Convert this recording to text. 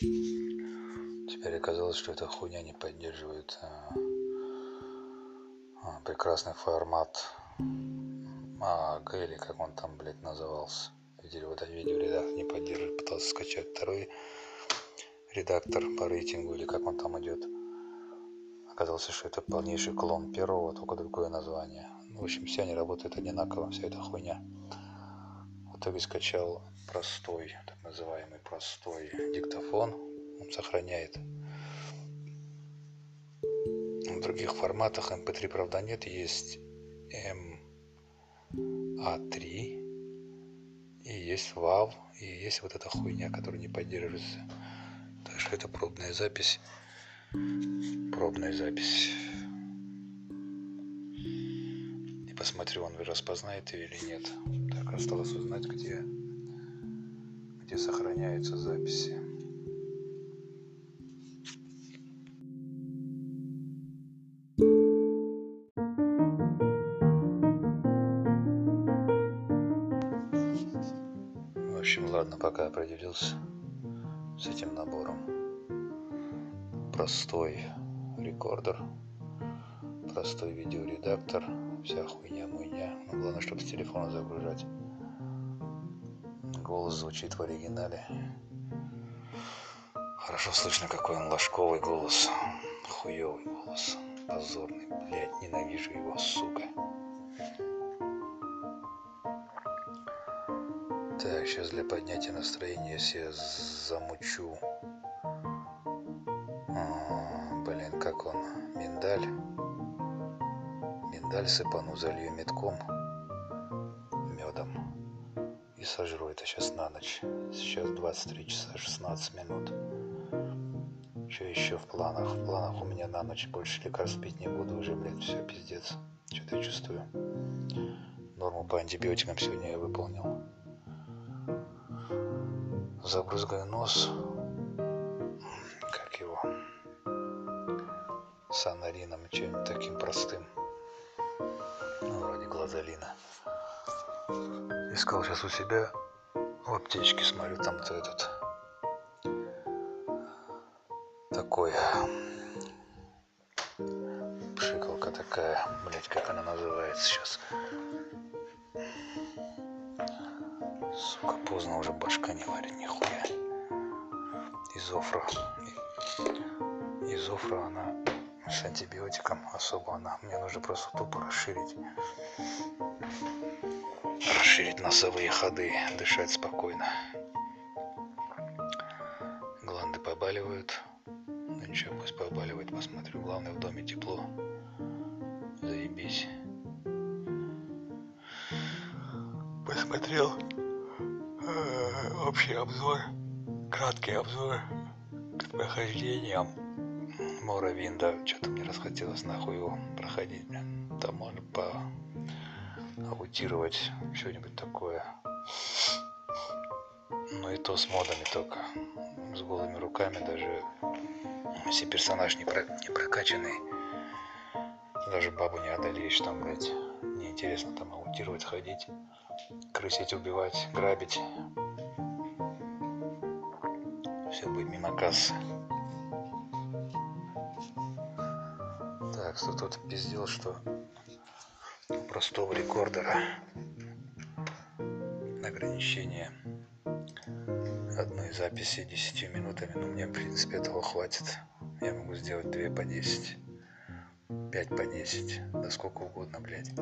Теперь оказалось, что эта хуйня не поддерживает а, а, прекрасный формат АГ, или как он там, блядь, назывался. Видели, вот видеоредактор не поддерживает. Пытался скачать второй редактор по рейтингу, или как он там идет. Оказалось, что это полнейший клон первого, только другое название. В общем, все они работают одинаково, вся эта хуйня. Итоге скачал простой, так называемый простой диктофон. Он сохраняет в других форматах MP3, правда, нет. Есть MA3 и есть WAV, и есть вот эта хуйня, которая не поддерживается. Так что это пробная запись. Пробная запись. Посмотрю, он распознает ее или нет. Так, осталось узнать, где, где сохраняются записи. В общем, ладно, пока определился с этим набором. Простой рекордер, простой видеоредактор, вся хуйня-муйня. Но главное, чтобы с телефона загружать. Голос звучит в оригинале. Хорошо слышно, какой он ложковый голос. Хуёвый голос. Позорный, блядь, ненавижу его, сука. Так, сейчас для поднятия настроения себе замучу. А, блин, как он? Миндаль. Миндаль сыпану, залью метком, медом. И сожру это сейчас на ночь. Сейчас 23 часа 16 минут. Что еще в планах? В планах у меня на ночь больше лекарств пить не буду. Уже, блядь, все, пиздец. Что-то я чувствую. Норму по антибиотикам сегодня я выполнил забрызгаю нос, как его, санарином, чем-нибудь таким простым, глазолина. Искал сейчас у себя в аптечке, смотрю, там-то этот такой пшикалка такая, блять, как она называется сейчас. Сука, поздно уже башка не варит нихуя. Изофра. Изофра, она с антибиотиком особо она. Мне нужно просто тупо расширить. Расширить носовые ходы, дышать спокойно. Гланды побаливают. Ну ничего, пусть побаливает, посмотрю. Главное, в доме тепло. Заебись. Посмотрел общий обзор, краткий обзор к прохождениям Моровинда. Что-то мне расхотелось нахуй его проходить. Там можно по аутировать что-нибудь такое. Ну и то с модами только. С голыми руками даже если персонаж не, про, не прокачанный, даже бабу не одолеешь там, блядь. Неинтересно там аутировать, ходить, крысить, убивать, грабить все будет мимо кассы. Так, кто тут пиздел, что у простого рекордера ограничение одной записи 10 минутами. Ну, мне, в принципе, этого хватит. Я могу сделать 2 по 10, 5 по 10, да сколько угодно, блядь.